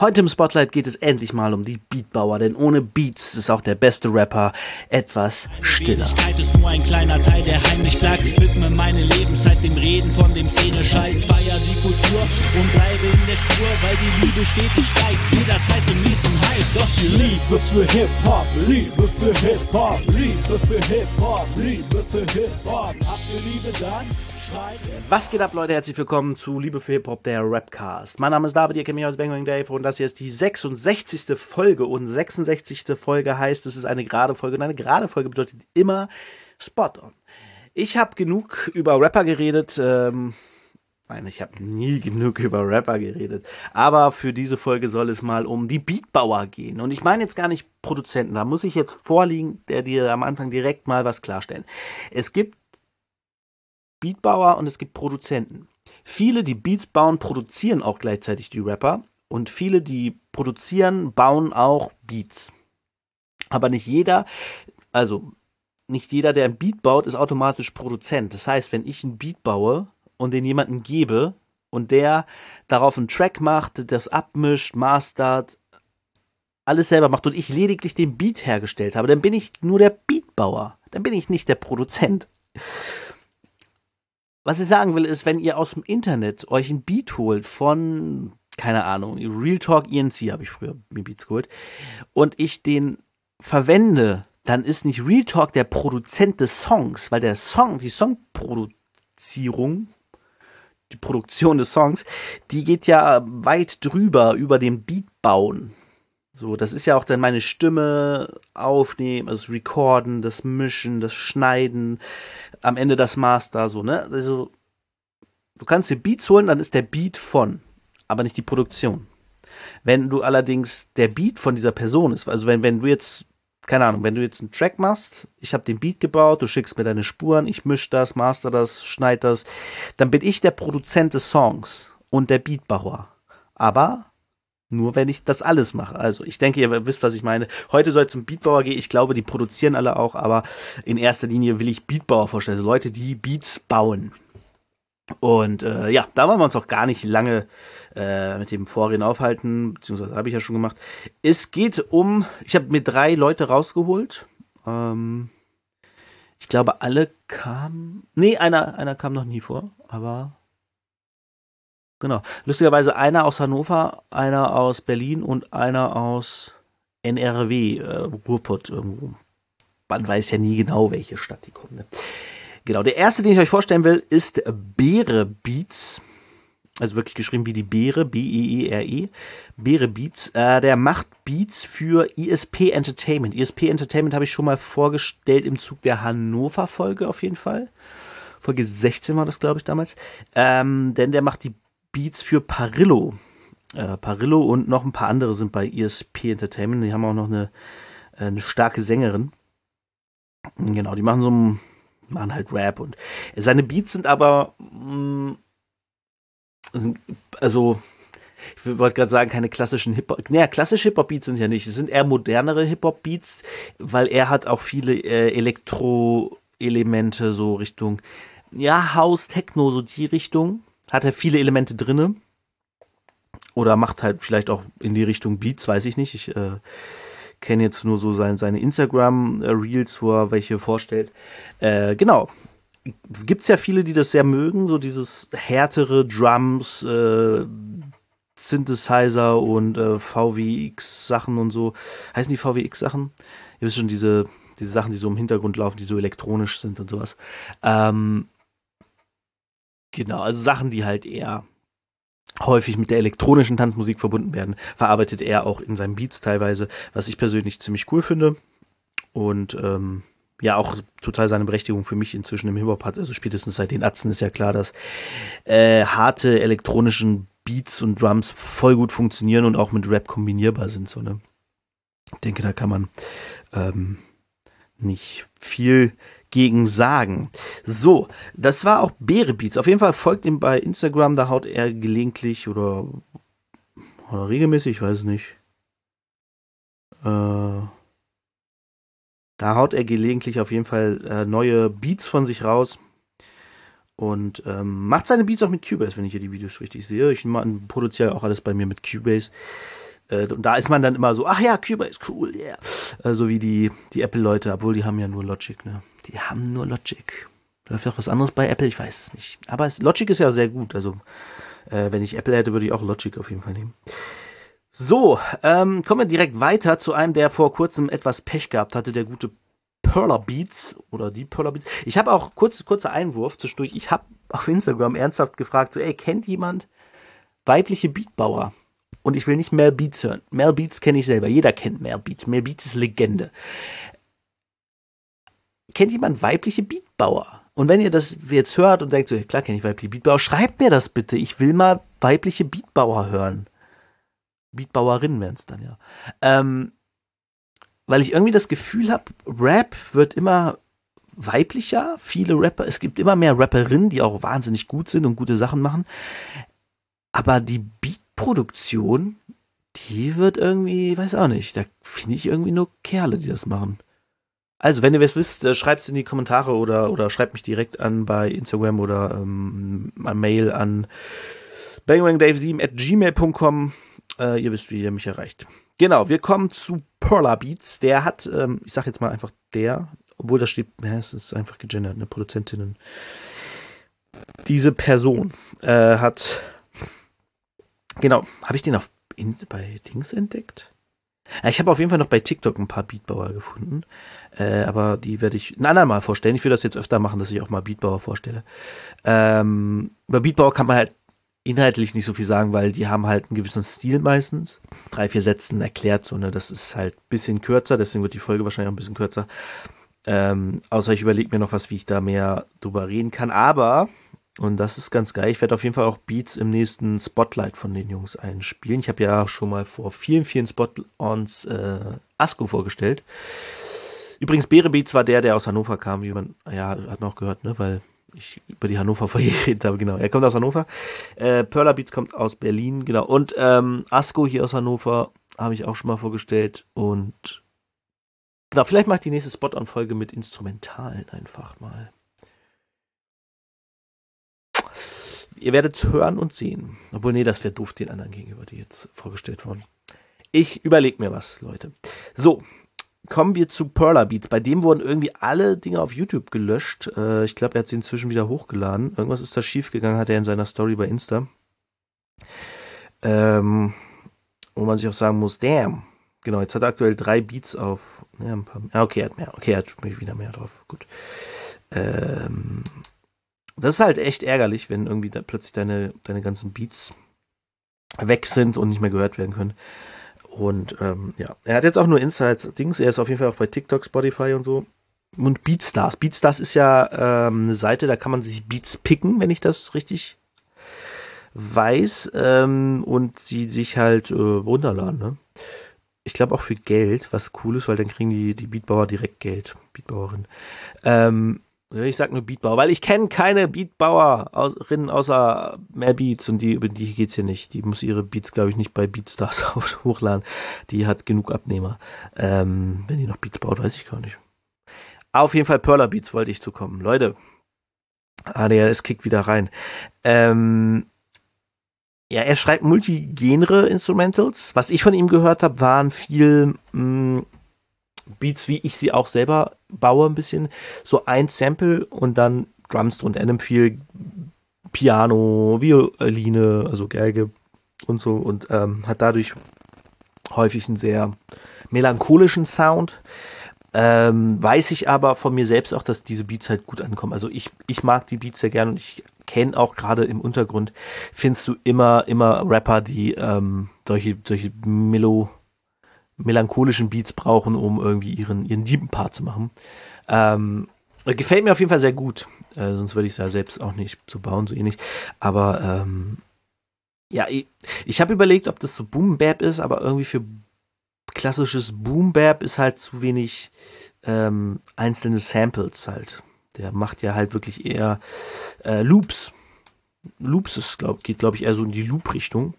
Heute im Spotlight geht es endlich mal um die Beatbauer, denn ohne Beats ist auch der beste Rapper etwas stiller. Die ist nur ein kleiner Teil, der heimlich bleibt. Widme meine Lebenszeit dem Reden von dem Szene-Scheiß. Feier die Kultur und bleibe in der Spur, weil die Liebe stetig steigt. Jederzeit zum nächsten Hype. Doch die Liebe für Hip-Hop, Liebe für Hip-Hop, Liebe für Hip-Hop, Liebe für Hip-Hop. Habt ihr Liebe dann? Was geht ab, Leute? Herzlich willkommen zu Liebe für Hip-Hop, der Rapcast. Mein Name ist David, ihr kennt mich aus Bang Bang Dave und das hier ist die 66. Folge und 66. Folge heißt, es ist eine gerade Folge und eine gerade Folge bedeutet immer Spot on. Ich habe genug über Rapper geredet, ähm, Nein, ich habe nie genug über Rapper geredet. Aber für diese Folge soll es mal um die Beatbauer gehen. Und ich meine jetzt gar nicht Produzenten. Da muss ich jetzt vorliegen, der dir am Anfang direkt mal was klarstellen. Es gibt Beatbauer und es gibt Produzenten. Viele, die Beats bauen, produzieren auch gleichzeitig die Rapper. Und viele, die produzieren, bauen auch Beats. Aber nicht jeder, also nicht jeder, der ein Beat baut, ist automatisch Produzent. Das heißt, wenn ich einen Beat baue und den jemanden gebe und der darauf einen Track macht, das abmischt, mastert, alles selber macht und ich lediglich den Beat hergestellt habe, dann bin ich nur der Beatbauer. Dann bin ich nicht der Produzent. Was ich sagen will, ist, wenn ihr aus dem Internet euch ein Beat holt von, keine Ahnung, Real Talk ENC habe ich früher mir Beats geholt, und ich den verwende, dann ist nicht Real Talk der Produzent des Songs, weil der Song, die Songproduzierung, die Produktion des Songs, die geht ja weit drüber über dem Beat bauen. So, das ist ja auch dann meine Stimme aufnehmen, also recorden, das Mischen, das Schneiden, am Ende das Master, so, ne? Also, du kannst dir Beats holen, dann ist der Beat von, aber nicht die Produktion. Wenn du allerdings der Beat von dieser Person ist, also wenn, wenn du jetzt, keine Ahnung, wenn du jetzt einen Track machst, ich habe den Beat gebaut, du schickst mir deine Spuren, ich misch das, master das, schneid das, dann bin ich der Produzent des Songs und der Beatbauer. Aber nur wenn ich das alles mache. Also ich denke, ihr wisst, was ich meine. Heute soll zum Beatbauer gehen. Ich glaube, die produzieren alle auch, aber in erster Linie will ich Beatbauer vorstellen. Also Leute, die Beats bauen. Und äh, ja, da wollen wir uns auch gar nicht lange äh, mit dem Vorreden aufhalten, beziehungsweise habe ich ja schon gemacht. Es geht um, ich habe mir drei Leute rausgeholt. Ähm, ich glaube, alle kamen. Nee, einer, einer kam noch nie vor, aber Genau. Lustigerweise einer aus Hannover, einer aus Berlin und einer aus NRW, äh, Ruhrpott irgendwo. Man weiß ja nie genau, welche Stadt die kommen. Ne? Genau, der erste, den ich euch vorstellen will, ist Beere Beats. Also wirklich geschrieben wie die Beere, B-E-E-R-E. -E, Beere Beats. Äh, der macht Beats für ESP Entertainment. ESP Entertainment habe ich schon mal vorgestellt im Zug der Hannover-Folge auf jeden Fall. Folge 16 war das, glaube ich, damals. Ähm, denn der macht die Beats für Parillo. Äh, Parillo und noch ein paar andere sind bei ESP Entertainment. Die haben auch noch eine, äh, eine starke Sängerin. Genau, die machen so machen halt Rap und seine Beats sind aber mh, mm, also ich wollte gerade sagen, keine klassischen Hip-Hop. Naja, klassische Hip-Hop-Beats sind ja nicht. Es sind eher modernere Hip-Hop-Beats, weil er hat auch viele äh, Elektro-Elemente, so Richtung, ja, House, Techno, so die Richtung hat er viele Elemente drinne. Oder macht halt vielleicht auch in die Richtung Beats, weiß ich nicht. Ich äh, kenne jetzt nur so sein, seine Instagram-Reels, wo er welche vorstellt. Äh, genau. Gibt's ja viele, die das sehr mögen, so dieses härtere Drums, äh, Synthesizer und äh, VWX-Sachen und so. Heißen die VWX-Sachen? Ihr wisst schon, diese, diese Sachen, die so im Hintergrund laufen, die so elektronisch sind und sowas. Ähm, Genau, also Sachen, die halt eher häufig mit der elektronischen Tanzmusik verbunden werden, verarbeitet er auch in seinen Beats teilweise, was ich persönlich ziemlich cool finde. Und ähm, ja, auch total seine Berechtigung für mich inzwischen im Hip-Hop hat. Also spätestens seit den Atzen ist ja klar, dass äh, harte elektronischen Beats und Drums voll gut funktionieren und auch mit Rap kombinierbar sind. So, ne? Ich denke, da kann man ähm, nicht viel gegen sagen. So, das war auch Beerebeats. Auf jeden Fall folgt ihm bei Instagram, da haut er gelegentlich oder, oder regelmäßig, ich weiß nicht. Äh, da haut er gelegentlich auf jeden Fall äh, neue Beats von sich raus. Und ähm, macht seine Beats auch mit Cubase, wenn ich hier die Videos richtig sehe. Ich produziere auch alles bei mir mit Cubase. Äh, und da ist man dann immer so, ach ja, Cubase cool, yeah. Äh, so wie die, die Apple-Leute, obwohl die haben ja nur Logic, ne? Die haben nur Logic. Läuft auch was anderes bei Apple? Ich weiß es nicht. Aber es, Logic ist ja sehr gut. Also, äh, wenn ich Apple hätte, würde ich auch Logic auf jeden Fall nehmen. So, ähm, kommen wir direkt weiter zu einem, der vor kurzem etwas Pech gehabt hatte, der gute Perler Beats oder die Perler Beats. Ich habe auch kurz kurzer Einwurf zwischendurch. Ich habe auf Instagram ernsthaft gefragt, so ey, kennt jemand weibliche Beatbauer? Und ich will nicht Mel Beats hören. Mel Beats kenne ich selber. Jeder kennt Mel Beats. Mel Beats ist Legende. Kennt jemand weibliche Beatbauer? Und wenn ihr das jetzt hört und denkt, so, klar kenne ich weibliche Beatbauer, schreibt mir das bitte. Ich will mal weibliche Beatbauer hören. Beatbauerinnen wären es dann ja. Ähm, weil ich irgendwie das Gefühl habe, Rap wird immer weiblicher. Viele Rapper, es gibt immer mehr Rapperinnen, die auch wahnsinnig gut sind und gute Sachen machen. Aber die Beatproduktion, die wird irgendwie, weiß auch nicht, da finde ich irgendwie nur Kerle, die das machen. Also, wenn ihr was wisst, äh, schreibt es in die Kommentare oder, oder schreibt mich direkt an bei Instagram oder ähm, Mail an bangwangdave7 at gmail.com. Äh, ihr wisst, wie ihr mich erreicht. Genau, wir kommen zu Perla Beats. Der hat, ähm, ich sag jetzt mal einfach der, obwohl da steht, ja, es ist einfach gegendert, eine Produzentin. Diese Person äh, hat, genau, habe ich den auf in, bei Dings entdeckt? Ich habe auf jeden Fall noch bei TikTok ein paar Beatbauer gefunden, äh, aber die werde ich ein andermal vorstellen. Ich will das jetzt öfter machen, dass ich auch mal Beatbauer vorstelle. Ähm, über Beatbauer kann man halt inhaltlich nicht so viel sagen, weil die haben halt einen gewissen Stil meistens. Drei, vier Sätzen erklärt so, ne, das ist halt ein bisschen kürzer, deswegen wird die Folge wahrscheinlich auch ein bisschen kürzer. Ähm, außer ich überlege mir noch was, wie ich da mehr drüber reden kann. Aber, und das ist ganz geil, ich werde auf jeden Fall auch Beats im nächsten Spotlight von den Jungs einspielen. Ich habe ja schon mal vor vielen, vielen Spot-ons äh, Asko vorgestellt. Übrigens, Beere Beats war der, der aus Hannover kam, wie man, ja, hat man auch gehört, ne, weil ich über die Hannover geredet habe, genau. Er kommt aus Hannover. Äh, Perla Beats kommt aus Berlin, genau. Und ähm, Asko hier aus Hannover habe ich auch schon mal vorgestellt. Und genau, vielleicht mache ich die nächste Spot-On-Folge mit Instrumentalen einfach mal. Ihr werdet es hören und sehen. Obwohl, nee, das wäre doof den anderen gegenüber, die jetzt vorgestellt wurden. Ich überlege mir was, Leute. So, kommen wir zu Perla Beats. Bei dem wurden irgendwie alle Dinge auf YouTube gelöscht. Äh, ich glaube, er hat sie inzwischen wieder hochgeladen. Irgendwas ist da schiefgegangen, hat er in seiner Story bei Insta. Ähm, wo man sich auch sagen muss, damn. Genau, jetzt hat er aktuell drei Beats auf. Ja, ein paar, ja, okay, er hat mehr. Okay, er hat wieder mehr drauf. Gut. Ähm, das ist halt echt ärgerlich, wenn irgendwie plötzlich deine, deine ganzen Beats weg sind und nicht mehr gehört werden können. Und ähm, ja, er hat jetzt auch nur Insights-Dings. Er ist auf jeden Fall auch bei TikTok, Spotify und so. Und Beatstars. Beatstars ist ja ähm, eine Seite, da kann man sich Beats picken, wenn ich das richtig weiß. Ähm, und sie sich halt äh, runterladen. Ne? Ich glaube auch für Geld, was cool ist, weil dann kriegen die, die Beatbauer direkt Geld. Beatbauerin. Ähm, ich sag nur Beatbauer, weil ich kenne keine Beatbauerinnen außer mehr Beats und die, über die geht's hier nicht. Die muss ihre Beats, glaube ich, nicht bei Beatstars hochladen. Die hat genug Abnehmer. Ähm, wenn die noch Beats baut, weiß ich gar nicht. Auf jeden Fall Perla Beats wollte ich zukommen. Leute, ADHS kickt wieder rein. Ähm, ja, er schreibt Multigenre-Instrumentals. Was ich von ihm gehört habe, waren viel mh, mm, Beats, wie ich sie auch selber baue, ein bisschen. So ein Sample und dann Drums und einem viel Piano, Violine, also Geige und so und ähm, hat dadurch häufig einen sehr melancholischen Sound. Ähm, weiß ich aber von mir selbst auch, dass diese Beats halt gut ankommen. Also ich, ich mag die Beats sehr gern und ich kenne auch gerade im Untergrund, findest du immer, immer Rapper, die ähm, solche, solche Melo, melancholischen Beats brauchen, um irgendwie ihren, ihren deepen Part zu machen. Ähm, gefällt mir auf jeden Fall sehr gut. Äh, sonst würde ich es ja selbst auch nicht so bauen, so ähnlich. Aber ähm, ja, ich, ich habe überlegt, ob das so Boom Bap ist, aber irgendwie für klassisches Boom Bap ist halt zu wenig ähm, einzelne Samples halt. Der macht ja halt wirklich eher äh, Loops. Loops ist, glaub, geht, glaube ich, eher so in die Loop-Richtung.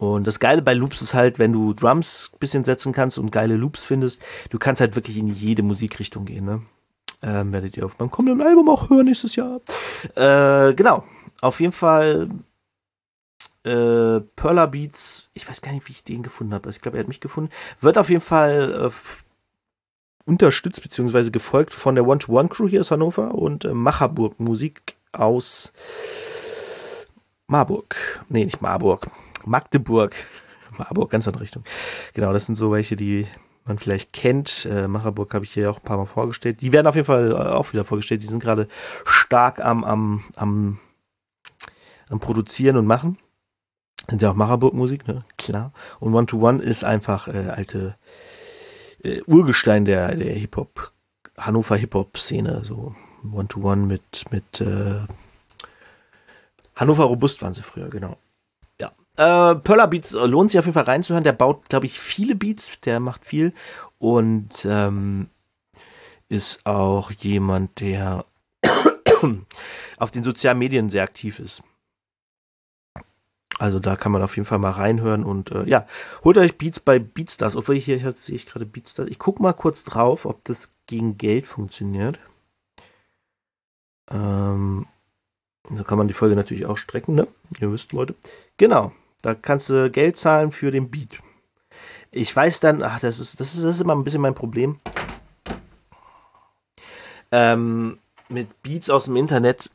Und das Geile bei Loops ist halt, wenn du Drums bisschen setzen kannst und geile Loops findest, du kannst halt wirklich in jede Musikrichtung gehen, ne? Ähm, werdet ihr auf meinem kommenden Album auch hören nächstes Jahr. Äh, genau. Auf jeden Fall äh, Perla Beats, ich weiß gar nicht, wie ich den gefunden habe. Ich glaube, er hat mich gefunden. Wird auf jeden Fall äh, unterstützt bzw. gefolgt von der One-to-One-Crew hier aus Hannover und äh, Macherburg Musik aus Marburg. Nee, nicht Marburg. Magdeburg. Marburg, ganz andere Richtung. Genau, das sind so welche, die man vielleicht kennt. Äh, Macherburg habe ich hier auch ein paar Mal vorgestellt. Die werden auf jeden Fall äh, auch wieder vorgestellt. Die sind gerade stark am, am, am, am Produzieren und Machen. Sind ja auch Macherburg-Musik, ne? Klar. Und One-to-One ist einfach äh, alte äh, Urgestein der, der Hip-Hop, Hannover Hip-Hop-Szene. So One-to-One mit, mit äh, Hannover Robust waren sie früher, genau. Äh, Perla Beats äh, lohnt sich auf jeden Fall reinzuhören. Der baut, glaube ich, viele Beats, der macht viel und ähm, ist auch jemand, der auf den sozialen Medien sehr aktiv ist. Also da kann man auf jeden Fall mal reinhören und äh, ja, holt euch Beats bei Beatstars. Obwohl ich hier, hier sehe ich gerade Beatstars. Ich gucke mal kurz drauf, ob das gegen Geld funktioniert. Ähm, so kann man die Folge natürlich auch strecken, ne? Ihr wisst, Leute. Genau, da kannst du Geld zahlen für den Beat. Ich weiß dann, ach, das ist, das ist, das ist immer ein bisschen mein Problem. Ähm, mit Beats aus dem Internet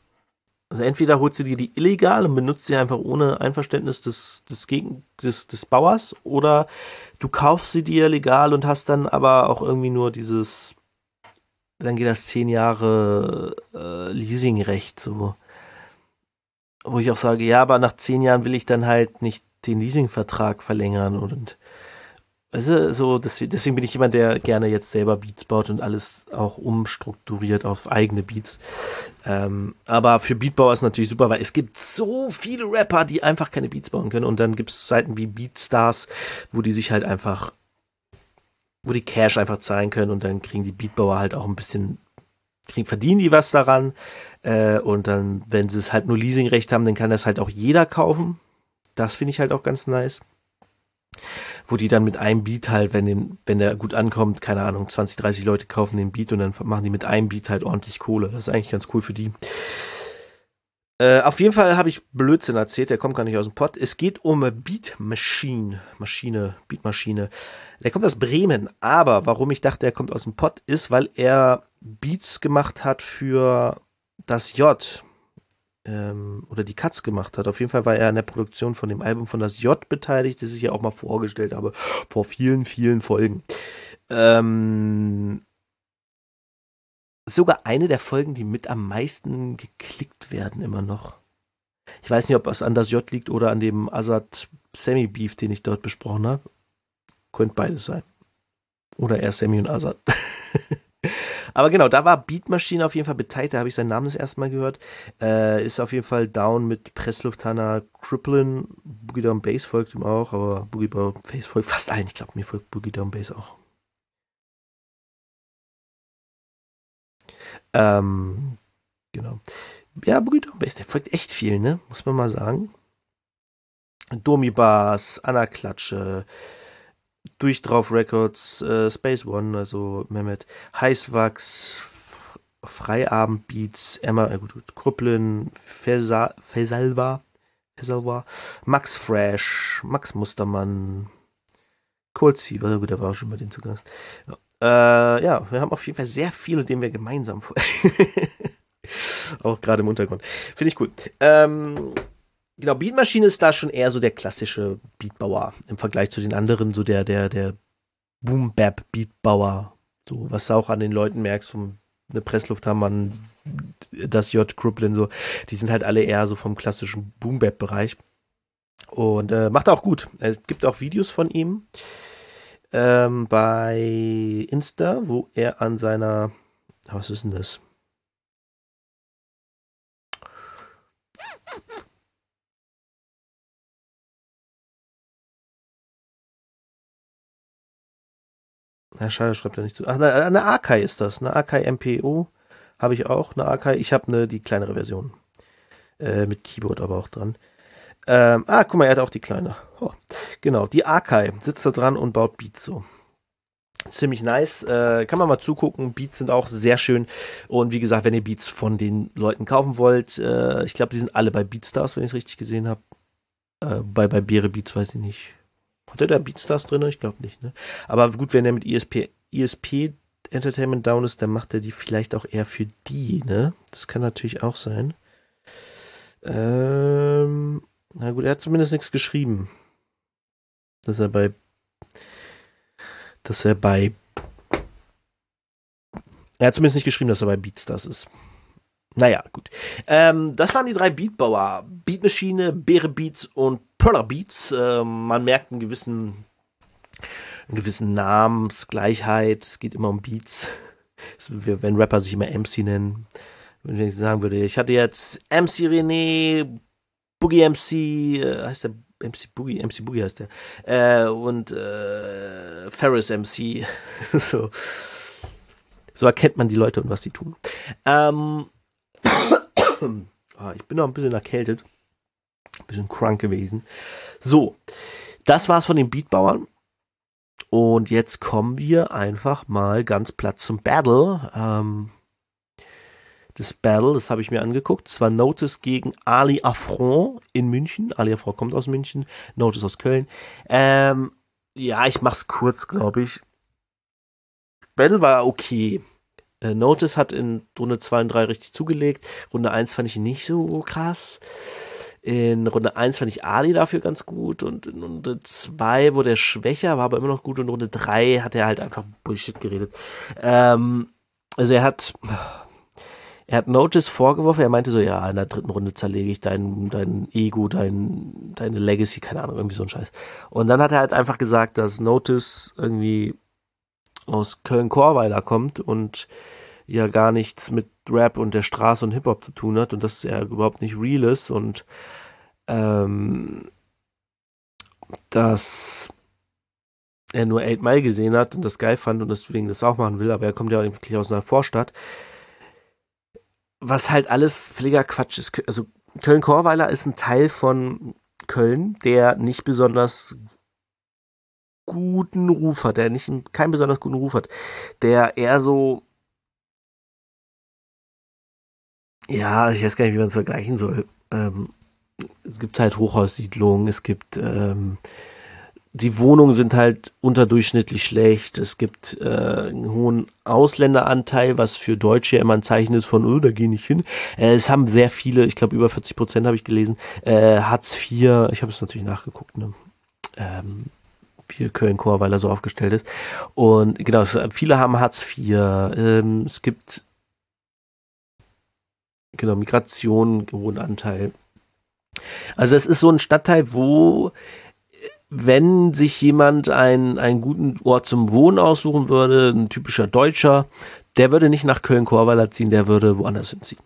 also entweder holst du dir die illegal und benutzt sie einfach ohne Einverständnis des, des, Gegen des, des Bauers oder du kaufst sie dir legal und hast dann aber auch irgendwie nur dieses, dann geht das zehn Jahre äh, Leasingrecht so. Wo ich auch sage, ja, aber nach zehn Jahren will ich dann halt nicht den Leasingvertrag verlängern und also so, deswegen bin ich jemand, der gerne jetzt selber Beats baut und alles auch umstrukturiert auf eigene Beats. Ähm, aber für Beatbauer ist natürlich super, weil es gibt so viele Rapper, die einfach keine Beats bauen können. Und dann gibt es Seiten wie Beatstars, wo die sich halt einfach, wo die Cash einfach zahlen können und dann kriegen die Beatbauer halt auch ein bisschen, kriegen, verdienen die was daran. Äh, und dann, wenn sie es halt nur Leasingrecht haben, dann kann das halt auch jeder kaufen. Das finde ich halt auch ganz nice wo die dann mit einem Beat halt, wenn, den, wenn der gut ankommt, keine Ahnung, 20, 30 Leute kaufen den Beat und dann machen die mit einem Beat halt ordentlich Kohle. Das ist eigentlich ganz cool für die. Äh, auf jeden Fall habe ich Blödsinn erzählt, der kommt gar nicht aus dem Pott. Es geht um Beat Machine, Maschine, Beat Maschine. Der kommt aus Bremen, aber warum ich dachte, er kommt aus dem Pott, ist, weil er Beats gemacht hat für das J ähm, oder die Katz gemacht hat. Auf jeden Fall war er an der Produktion von dem Album von das J beteiligt, das ich ja auch mal vorgestellt habe, vor vielen, vielen Folgen. Ähm, sogar eine der Folgen, die mit am meisten geklickt werden, immer noch. Ich weiß nicht, ob es an das J liegt oder an dem Azad Semi Beef, den ich dort besprochen habe. Könnte beides sein. Oder eher Sammy und Azad. Aber genau, da war Beatmaschine auf jeden Fall beteiligt, da habe ich seinen Namen das erste Mal gehört. Äh, ist auf jeden Fall down mit Presslufthanna Cripplin. Boogie Down Bass folgt ihm auch, aber Boogie Down Bass folgt fast allen. Ich glaube, mir folgt Boogie Down Bass auch. Ähm, genau. Ja, Boogie Down Bass, der folgt echt viel, ne? Muss man mal sagen. Domi Bars, Anna Klatsche, durch drauf Records, äh, Space One, also Mehmet, Heißwachs, Freiabendbeats, Emma, äh, gut, Krupplin, Fesalva, Fesalva, Max Fresh, Max Mustermann, Kolzi, war gut, der war auch schon bei denen zu Gast. Ja. Äh, ja, wir haben auf jeden Fall sehr viele, denen wir gemeinsam auch gerade im Untergrund. Finde ich cool. Ähm, Genau, Beatmaschine ist da schon eher so der klassische Beatbauer im Vergleich zu den anderen, so der, der, der Boom-Bap-Beatbauer. So, was du auch an den Leuten merkst, vom eine Pressluft haben, man das J. Kruplin, so, die sind halt alle eher so vom klassischen Boom-Bap-Bereich. Und äh, macht auch gut. Es gibt auch Videos von ihm ähm, bei Insta, wo er an seiner, was ist denn das? Na, schade, schreibt er nicht zu. Ach, eine, eine Akai ist das. Eine Akai MPO habe ich auch. Eine Akai. Ich habe eine, die kleinere Version. Äh, mit Keyboard aber auch dran. Ähm, ah, guck mal, er hat auch die kleine. Oh, genau, die Akai sitzt da dran und baut Beats so. Ziemlich nice. Äh, kann man mal zugucken. Beats sind auch sehr schön. Und wie gesagt, wenn ihr Beats von den Leuten kaufen wollt, äh, ich glaube, die sind alle bei Beatstars, wenn ich es richtig gesehen habe. Äh, bei, bei Beere Beats weiß ich nicht. Hat er da Beatstars drin? Ich glaube nicht, ne? Aber gut, wenn er mit ESP, ESP Entertainment down ist, dann macht er die vielleicht auch eher für die, ne? Das kann natürlich auch sein. Ähm, na gut, er hat zumindest nichts geschrieben. Dass er bei. Dass er bei. Er hat zumindest nicht geschrieben, dass er bei Beatstars ist. Naja, gut. Ähm, das waren die drei Beatbauer. Beatmaschine, Beere Beats und Perler Beats. Ähm, man merkt einen gewissen, einen gewissen Namensgleichheit. Es geht immer um Beats. Wenn Rapper sich immer MC nennen. Wenn ich sagen würde, ich hatte jetzt MC René, Boogie MC, äh, heißt der MC Boogie, MC Boogie heißt der. Äh, und äh, Ferris MC. so. so erkennt man die Leute und was sie tun. Ähm, ah, ich bin noch ein bisschen erkältet. Ein bisschen krank gewesen. So, das war's von den Beatbauern. Und jetzt kommen wir einfach mal ganz platt zum Battle. Ähm, das Battle, das habe ich mir angeguckt. Das war Notice gegen Ali Affront in München. Ali Affront kommt aus München, Notice aus Köln. Ähm, ja, ich mach's kurz, glaube ich. Battle war okay. Äh, Notice hat in Runde 2 und 3 richtig zugelegt. Runde 1 fand ich nicht so krass. In Runde 1 fand ich Ali dafür ganz gut und in Runde 2 wurde er schwächer, war aber immer noch gut. Und in Runde 3 hat er halt einfach Bullshit geredet. Ähm, also er hat, er hat Notice vorgeworfen, er meinte so, ja, in der dritten Runde zerlege ich dein, dein Ego, dein, deine Legacy, keine Ahnung, irgendwie so ein Scheiß. Und dann hat er halt einfach gesagt, dass Notice irgendwie aus Köln-Korweiler kommt und ja gar nichts mit Rap und der Straße und Hip-Hop zu tun hat und dass er überhaupt nicht real ist und ähm, dass er nur 8 Mile gesehen hat und das geil fand und deswegen das auch machen will, aber er kommt ja wirklich aus einer Vorstadt. Was halt alles völliger Quatsch ist. Also Köln-Korweiler ist ein Teil von Köln, der nicht besonders guten Ruf hat, der nicht keinen besonders guten Ruf hat, der eher so ja, ich weiß gar nicht, wie man es vergleichen soll. Ähm, es gibt halt Hochhaussiedlungen, es gibt ähm, die Wohnungen sind halt unterdurchschnittlich schlecht. Es gibt äh, einen hohen Ausländeranteil, was für Deutsche immer ein Zeichen ist von, oh, da gehe ich hin. Äh, es haben sehr viele, ich glaube über 40 Prozent habe ich gelesen, äh, Hartz IV, ich habe es natürlich nachgeguckt, ne? ähm, wie Köln-Chor, weil er so aufgestellt ist. Und genau, viele haben Hartz IV. Ähm, es gibt genau Migration, hohen Anteil. Also es ist so ein Stadtteil, wo wenn sich jemand einen, einen guten Ort zum Wohnen aussuchen würde, ein typischer Deutscher, der würde nicht nach Köln-Korweiler ziehen, der würde woanders hinziehen.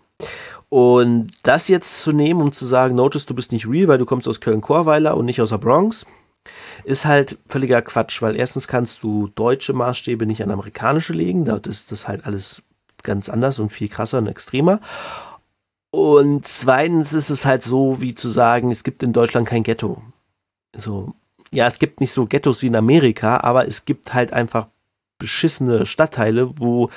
Und das jetzt zu nehmen, um zu sagen, notice, du bist nicht real, weil du kommst aus Köln-Korweiler und nicht aus der Bronx, ist halt völliger Quatsch, weil erstens kannst du deutsche Maßstäbe nicht an amerikanische legen, dort ist das halt alles ganz anders und viel krasser und extremer. Und zweitens ist es halt so, wie zu sagen, es gibt in Deutschland kein Ghetto. So, ja, es gibt nicht so Ghettos wie in Amerika, aber es gibt halt einfach beschissene Stadtteile, wo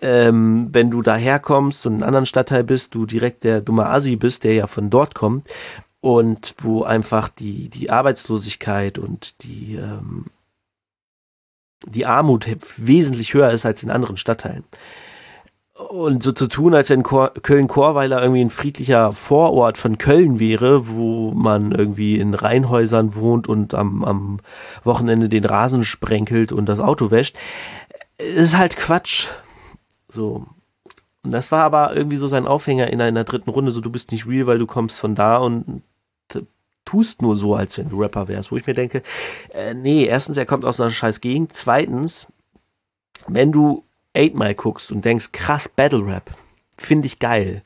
ähm, wenn du daherkommst und in einem anderen Stadtteil bist, du direkt der dumme Asi bist, der ja von dort kommt und wo einfach die, die Arbeitslosigkeit und die, ähm, die Armut wesentlich höher ist als in anderen Stadtteilen. Und so zu tun, als wenn Köln-Korweiler irgendwie ein friedlicher Vorort von Köln wäre, wo man irgendwie in Reihenhäusern wohnt und am, am Wochenende den Rasen sprenkelt und das Auto wäscht, ist halt Quatsch. So. Und das war aber irgendwie so sein Aufhänger in einer dritten Runde, so du bist nicht real, weil du kommst von da und tust nur so, als wenn du Rapper wärst. Wo ich mir denke, äh, nee, erstens, er kommt aus einer scheiß Gegend. Zweitens, wenn du 8 Mile guckst und denkst, krass, Battle Rap, finde ich geil.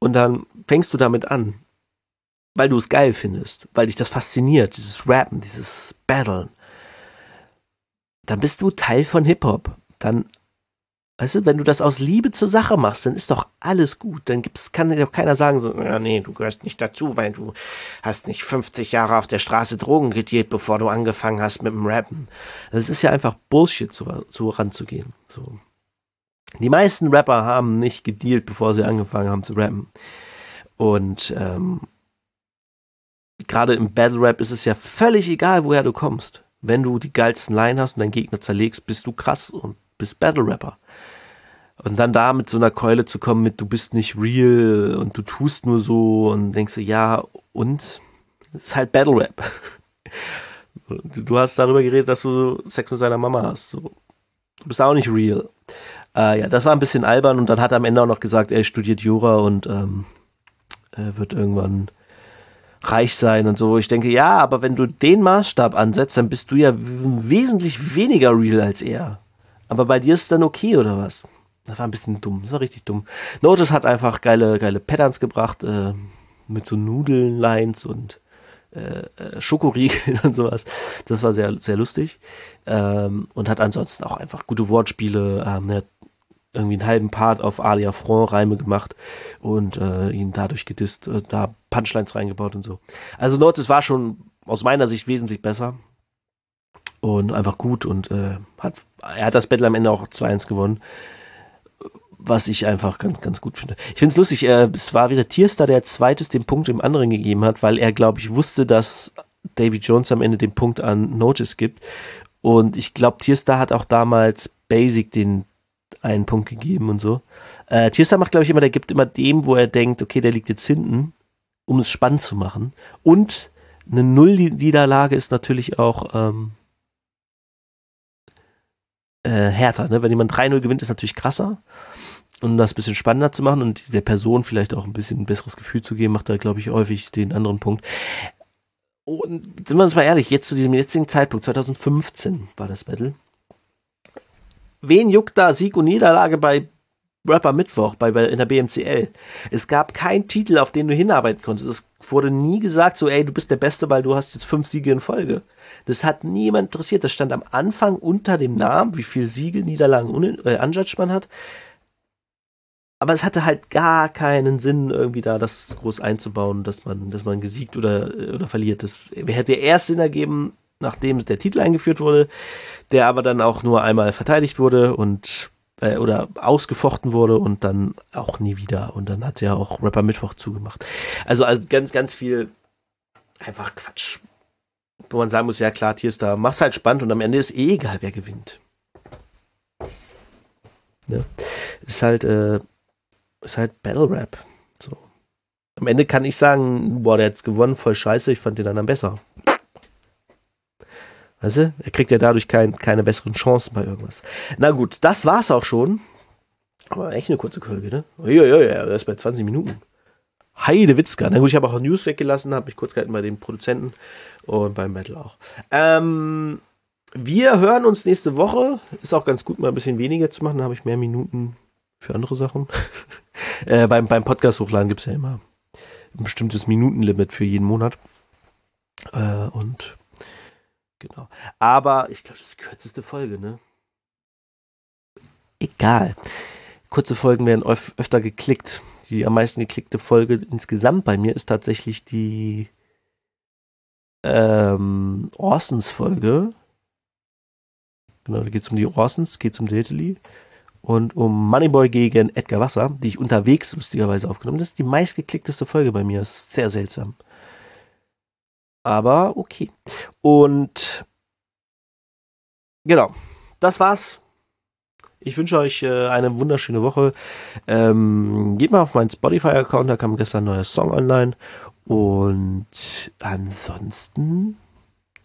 Und dann fängst du damit an, weil du es geil findest, weil dich das fasziniert, dieses Rappen, dieses Battlen. Dann bist du Teil von Hip-Hop. Dann Weißt du, wenn du das aus Liebe zur Sache machst, dann ist doch alles gut. Dann gibt's, kann dir doch keiner sagen, so, ja, nee, du gehörst nicht dazu, weil du hast nicht 50 Jahre auf der Straße Drogen gedealt, bevor du angefangen hast mit dem Rappen. Das ist ja einfach Bullshit, so, so ranzugehen. So. Die meisten Rapper haben nicht gedealt, bevor sie angefangen haben zu rappen. Und ähm, gerade im Battle Rap ist es ja völlig egal, woher du kommst. Wenn du die geilsten Line hast und deinen Gegner zerlegst, bist du krass und bist Battle Rapper. Und dann da mit so einer Keule zu kommen mit, du bist nicht real und du tust nur so und denkst du, ja, und? Das ist halt Battle Rap. Du hast darüber geredet, dass du Sex mit seiner Mama hast. So. Du bist auch nicht real. Äh, ja, das war ein bisschen albern und dann hat er am Ende auch noch gesagt, er studiert Jura und ähm, wird irgendwann reich sein und so. Ich denke, ja, aber wenn du den Maßstab ansetzt, dann bist du ja wesentlich weniger real als er. Aber bei dir ist es dann okay, oder was? Das war ein bisschen dumm. Das war richtig dumm. Notice hat einfach geile, geile Patterns gebracht, äh, mit so Nudeln-Lines und äh, äh Schokoriegeln und sowas. Das war sehr, sehr lustig. Ähm, und hat ansonsten auch einfach gute Wortspiele. Ähm, er hat irgendwie einen halben Part auf Alia Front Reime gemacht und äh, ihn dadurch gedisst, äh, da Punchlines reingebaut und so. Also Notice war schon aus meiner Sicht wesentlich besser und einfach gut und äh, hat, er hat das Battle am Ende auch 2-1 gewonnen was ich einfach ganz, ganz gut finde. Ich finde es lustig, äh, es war wieder Tierstar, der zweites den Punkt dem anderen gegeben hat, weil er, glaube ich, wusste, dass Davy Jones am Ende den Punkt an Notice gibt. Und ich glaube, Tierstar hat auch damals Basic den einen Punkt gegeben und so. Äh, Tierstar macht, glaube ich, immer, der gibt immer dem, wo er denkt, okay, der liegt jetzt hinten, um es spannend zu machen. Und eine Null-Niederlage ist natürlich auch ähm, äh, härter. Ne? Wenn jemand 3-0 gewinnt, ist natürlich krasser um das ein bisschen spannender zu machen und der Person vielleicht auch ein bisschen ein besseres Gefühl zu geben, macht er, glaube ich, häufig den anderen Punkt. Und sind wir uns mal ehrlich, jetzt zu diesem jetzigen Zeitpunkt, 2015 war das Battle. Wen juckt da Sieg und Niederlage bei Rapper Mittwoch bei, bei, in der BMCL? Es gab keinen Titel, auf den du hinarbeiten konntest. Es wurde nie gesagt, so, ey, du bist der Beste, weil du hast jetzt fünf Siege in Folge. Das hat niemand interessiert. Das stand am Anfang unter dem Namen, wie viel Siege, Niederlagen, äh, unjudged man hat aber es hatte halt gar keinen Sinn, irgendwie da das groß einzubauen, dass man, dass man gesiegt oder, oder verliert. Das hätte erst Sinn ergeben, nachdem der Titel eingeführt wurde, der aber dann auch nur einmal verteidigt wurde und äh, oder ausgefochten wurde und dann auch nie wieder. Und dann hat ja auch Rapper Mittwoch zugemacht. Also, also ganz, ganz viel einfach Quatsch. Wo man sagen muss, ja klar, hier ist da, mach's halt spannend und am Ende ist eh egal, wer gewinnt. Ja. Ist halt, äh, ist halt Battle Rap. So. Am Ende kann ich sagen, boah, der hat's gewonnen, voll scheiße, ich fand den anderen besser. Weißt du? Er kriegt ja dadurch kein, keine besseren Chancen bei irgendwas. Na gut, das war's auch schon. Aber echt eine kurze Folge, ne? Ja, ja, ja, das ist bei 20 Minuten. Heide Witzka. Na gut, ich habe auch News weggelassen, habe mich kurz gehalten bei den Produzenten und beim Metal auch. Ähm, wir hören uns nächste Woche. Ist auch ganz gut, mal ein bisschen weniger zu machen. Da habe ich mehr Minuten für andere Sachen. äh, beim, beim Podcast hochladen gibt es ja immer ein bestimmtes Minutenlimit für jeden Monat. Äh, und genau. Aber ich glaube, das ist die kürzeste Folge, ne? Egal. Kurze Folgen werden öf öfter geklickt. Die am meisten geklickte Folge insgesamt bei mir ist tatsächlich die ähm, Orsons-Folge. Genau, da geht es um die Orsons, geht es um Italy und um Moneyboy gegen Edgar Wasser, die ich unterwegs lustigerweise aufgenommen habe. Das ist die meistgeklickteste Folge bei mir. Das ist sehr seltsam. Aber okay. Und genau, das war's. Ich wünsche euch äh, eine wunderschöne Woche. Ähm, geht mal auf meinen Spotify-Account, da kam gestern ein neuer Song online. Und ansonsten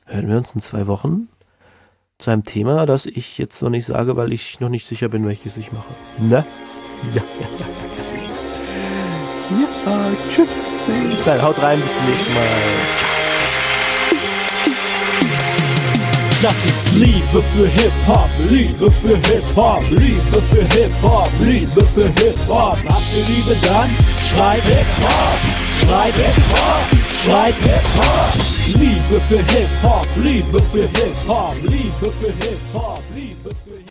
hören wir uns in zwei Wochen zu einem Thema, das ich jetzt noch nicht sage, weil ich noch nicht sicher bin, welches ich mache. Ne? Ja, ja, ja, ja. Ja, tschüss. Dann haut rein, bis zum nächsten Mal. Das ist Liebe für Hip-Hop, Liebe für Hip-Hop, Liebe für Hip-Hop, Liebe für Hip-Hop. Habt ihr Liebe dann? Schreib Hip-Hop, schreib Hip-Hop, schreib Hip-Hop. Liebe für Hip-Hop, Liebe für Hip-Hop, Liebe für Hip-Hop.